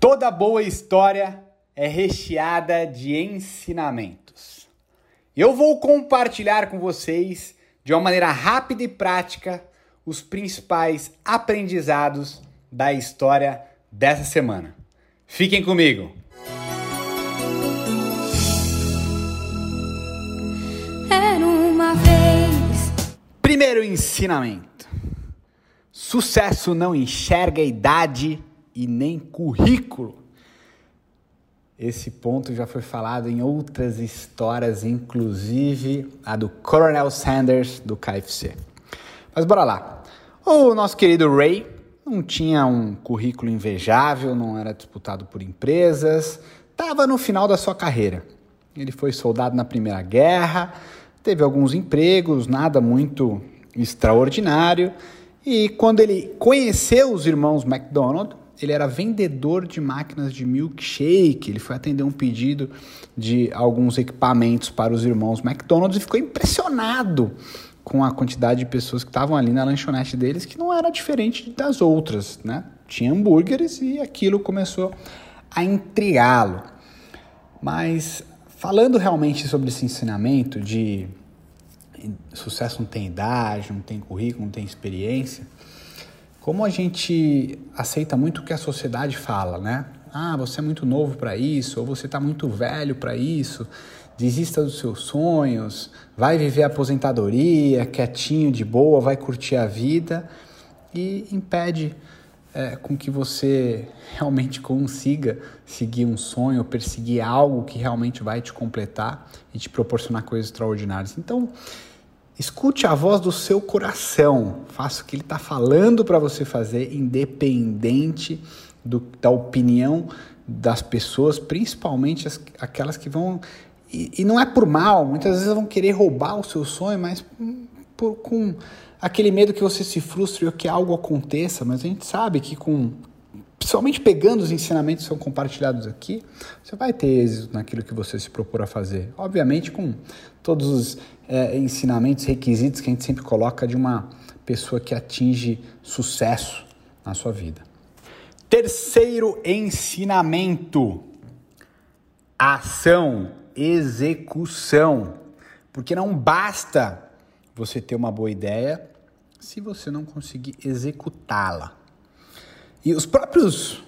Toda boa história é recheada de ensinamentos. Eu vou compartilhar com vocês, de uma maneira rápida e prática, os principais aprendizados da história dessa semana. Fiquem comigo! Era uma vez. Primeiro ensinamento: sucesso não enxerga idade e nem currículo. Esse ponto já foi falado em outras histórias, inclusive a do Coronel Sanders do KFC. Mas bora lá. O nosso querido Ray não tinha um currículo invejável, não era disputado por empresas, estava no final da sua carreira. Ele foi soldado na Primeira Guerra, teve alguns empregos, nada muito extraordinário. E quando ele conheceu os irmãos McDonald, ele era vendedor de máquinas de milkshake. Ele foi atender um pedido de alguns equipamentos para os irmãos McDonald's e ficou impressionado com a quantidade de pessoas que estavam ali na lanchonete deles, que não era diferente das outras, né? Tinha hambúrgueres e aquilo começou a intrigá-lo. Mas falando realmente sobre esse ensinamento de sucesso não tem idade, não tem currículo, não tem experiência, como a gente aceita muito o que a sociedade fala, né? Ah, você é muito novo para isso, ou você está muito velho para isso, desista dos seus sonhos, vai viver a aposentadoria, quietinho, de boa, vai curtir a vida e impede é, com que você realmente consiga seguir um sonho, perseguir algo que realmente vai te completar e te proporcionar coisas extraordinárias. Então, Escute a voz do seu coração. Faça o que ele está falando para você fazer, independente do, da opinião das pessoas, principalmente as, aquelas que vão. E, e, não é por mal, muitas vezes vão querer roubar o seu sonho, mas por, com aquele medo que você se frustre ou que algo aconteça. Mas a gente sabe que com principalmente pegando os ensinamentos que são compartilhados aqui, você vai ter êxito naquilo que você se propor a fazer. Obviamente, com todos os é, ensinamentos, requisitos que a gente sempre coloca de uma pessoa que atinge sucesso na sua vida. Terceiro ensinamento: ação, execução. Porque não basta você ter uma boa ideia se você não conseguir executá-la. E os próprios.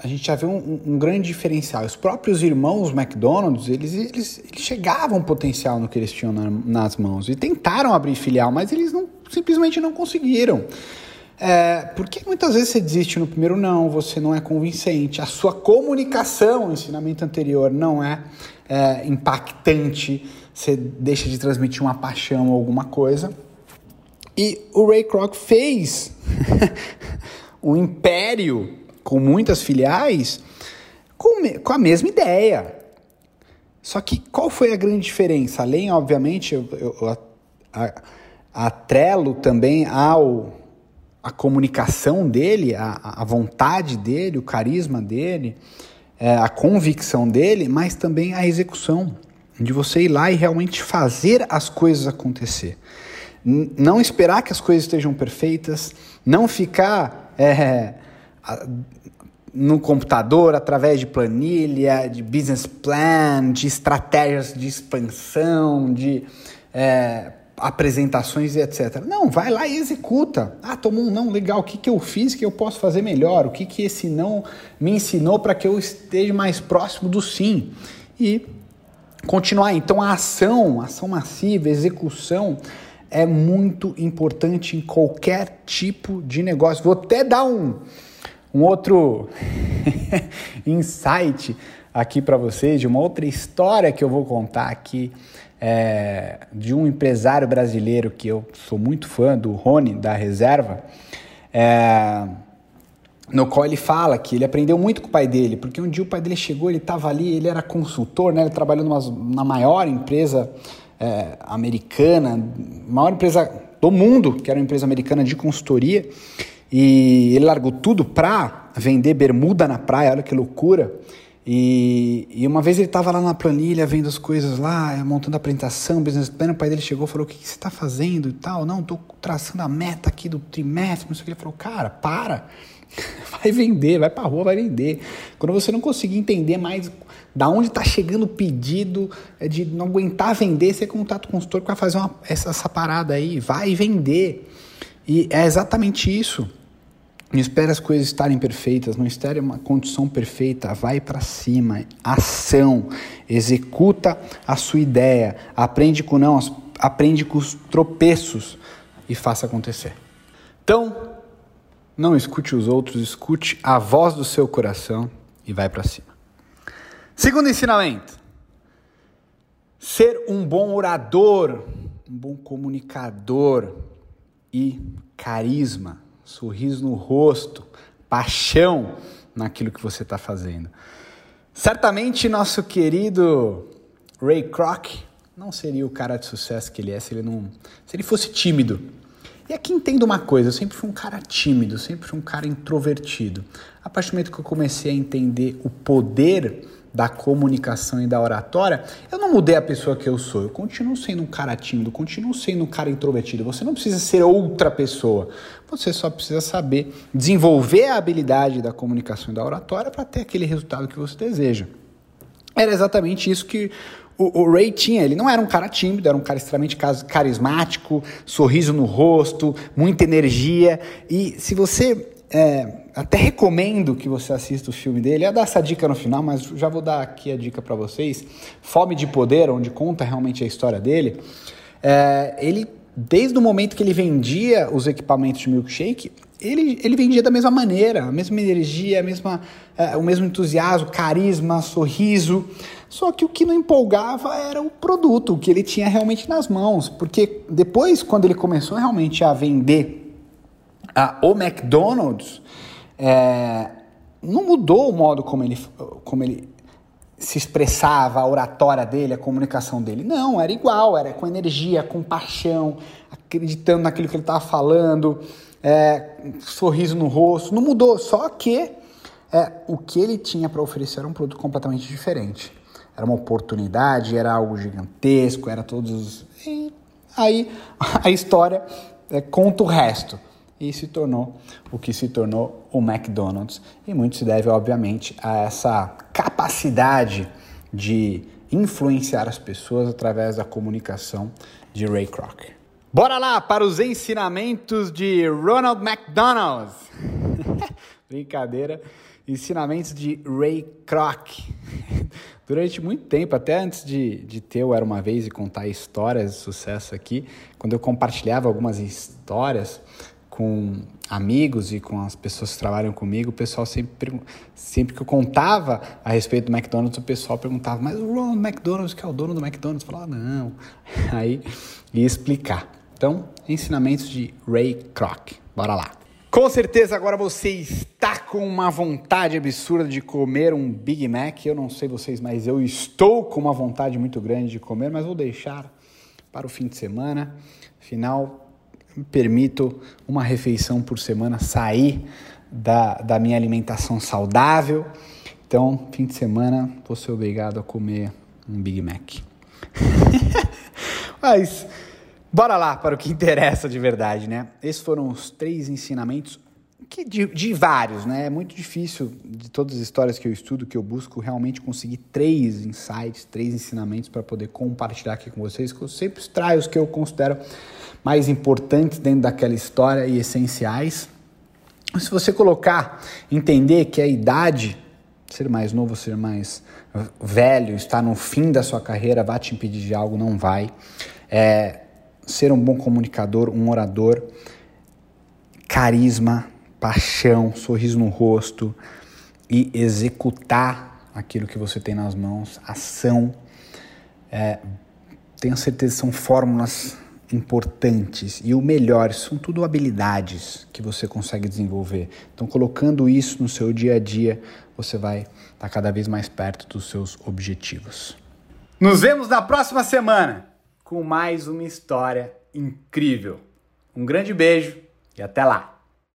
A gente já vê um, um, grande diferencial. Os próprios irmãos McDonald's, eles, eles, eles chegavam potencial no que eles tinham na, nas mãos. E tentaram abrir filial, mas eles não, simplesmente não conseguiram. É, porque muitas vezes você desiste no primeiro não, você não é convincente, a sua comunicação, o ensinamento anterior, não é, é impactante, você deixa de transmitir uma paixão ou alguma coisa. E o Ray Kroc fez um império com muitas filiais com, com a mesma ideia. Só que qual foi a grande diferença? Além, obviamente, eu, eu a, atrelo também ao a comunicação dele, a, a vontade dele, o carisma dele, é, a convicção dele, mas também a execução, de você ir lá e realmente fazer as coisas acontecer. N não esperar que as coisas estejam perfeitas, não ficar é, no computador, através de planilha, de business plan, de estratégias de expansão, de é, apresentações e etc. Não, vai lá e executa. Ah, tomou um não, legal. O que, que eu fiz que eu posso fazer melhor? O que, que esse não me ensinou para que eu esteja mais próximo do sim? E continuar. Então, a ação, ação massiva, execução é muito importante em qualquer tipo de negócio. Vou até dar um, um outro insight aqui para vocês de uma outra história que eu vou contar aqui é, de um empresário brasileiro que eu sou muito fã, do Rony, da Reserva, é, no qual ele fala que ele aprendeu muito com o pai dele, porque um dia o pai dele chegou, ele estava ali, ele era consultor, né, ele trabalhou numa, na maior empresa é, americana, maior empresa do mundo, que era uma empresa americana de consultoria, e ele largou tudo para vender bermuda na praia, olha que loucura. E, e uma vez ele estava lá na planilha vendo as coisas lá, montando a apresentação, business plan, o pai dele chegou e falou, o que, que você está fazendo e tal? Não, estou traçando a meta aqui do trimestre, não sei o que. Ele falou, cara, para, Vai vender, vai pra rua, vai vender. Quando você não conseguir entender mais da onde está chegando o pedido, é de não aguentar vender, você contato com o consultor que vai fazer uma, essa, essa parada aí, vai vender. E é exatamente isso. Não espere as coisas estarem perfeitas, não espere uma condição perfeita, vai para cima, ação, executa a sua ideia, aprende com não, aprende com os tropeços e faça acontecer. Então, não escute os outros, escute a voz do seu coração e vai para cima. Segundo ensinamento: ser um bom orador, um bom comunicador e carisma, sorriso no rosto, paixão naquilo que você está fazendo. Certamente nosso querido Ray Kroc não seria o cara de sucesso que ele é se ele não, se ele fosse tímido. E aqui entendo uma coisa, eu sempre fui um cara tímido, sempre fui um cara introvertido. A partir do momento que eu comecei a entender o poder da comunicação e da oratória, eu não mudei a pessoa que eu sou. Eu continuo sendo um cara tímido, continuo sendo um cara introvertido. Você não precisa ser outra pessoa. Você só precisa saber desenvolver a habilidade da comunicação e da oratória para ter aquele resultado que você deseja. Era exatamente isso que o, o, Ray tinha. Ele não era um cara tímido, era um cara extremamente carismático, sorriso no rosto, muita energia. E se você é, até recomendo que você assista o filme dele. Eu ia dar essa dica no final, mas já vou dar aqui a dica para vocês. Fome de Poder, onde conta realmente a história dele. É, ele, desde o momento que ele vendia os equipamentos de milkshake, ele, ele vendia da mesma maneira, a mesma energia, a mesma, é, o mesmo entusiasmo, carisma, sorriso. Só que o que não empolgava era o produto, o que ele tinha realmente nas mãos. Porque depois, quando ele começou realmente a vender o McDonald's é, não mudou o modo como ele, como ele se expressava, a oratória dele, a comunicação dele. Não, era igual, era com energia, com paixão, acreditando naquilo que ele estava falando, é, sorriso no rosto. Não mudou, só que é, o que ele tinha para oferecer era um produto completamente diferente. Era uma oportunidade, era algo gigantesco, era todos. E aí a história é, conta o resto e se tornou o que se tornou o McDonald's. E muito se deve, obviamente, a essa capacidade de influenciar as pessoas através da comunicação de Ray Kroc. Bora lá para os ensinamentos de Ronald McDonald. Brincadeira. Ensinamentos de Ray Kroc. Durante muito tempo, até antes de, de ter o Era Uma Vez e contar histórias de sucesso aqui, quando eu compartilhava algumas histórias, com amigos e com as pessoas que trabalham comigo, o pessoal sempre, sempre que eu contava a respeito do McDonald's, o pessoal perguntava, mas o Ronald McDonald's, que é o dono do McDonald's? Eu falava, não. Aí ia explicar. Então, ensinamentos de Ray Kroc. Bora lá. Com certeza agora você está com uma vontade absurda de comer um Big Mac. Eu não sei vocês, mas eu estou com uma vontade muito grande de comer, mas vou deixar para o fim de semana. Afinal, me permito uma refeição por semana sair da, da minha alimentação saudável. Então, fim de semana, vou ser obrigado a comer um Big Mac. Mas, bora lá para o que interessa de verdade, né? Esses foram os três ensinamentos que de, de, vários, né? É muito difícil, de todas as histórias que eu estudo, que eu busco realmente conseguir três insights, três ensinamentos para poder compartilhar aqui com vocês, que eu sempre extraio os que eu considero mais importantes dentro daquela história e essenciais. Se você colocar, entender que a idade, ser mais novo, ser mais velho, estar no fim da sua carreira, vai te impedir de algo, não vai. É, ser um bom comunicador, um orador, carisma, paixão, sorriso no rosto e executar aquilo que você tem nas mãos, ação. É, tenho certeza que são fórmulas importantes e o melhor, são tudo habilidades que você consegue desenvolver. Então, colocando isso no seu dia a dia, você vai estar cada vez mais perto dos seus objetivos. Nos vemos na próxima semana com mais uma história incrível. Um grande beijo e até lá!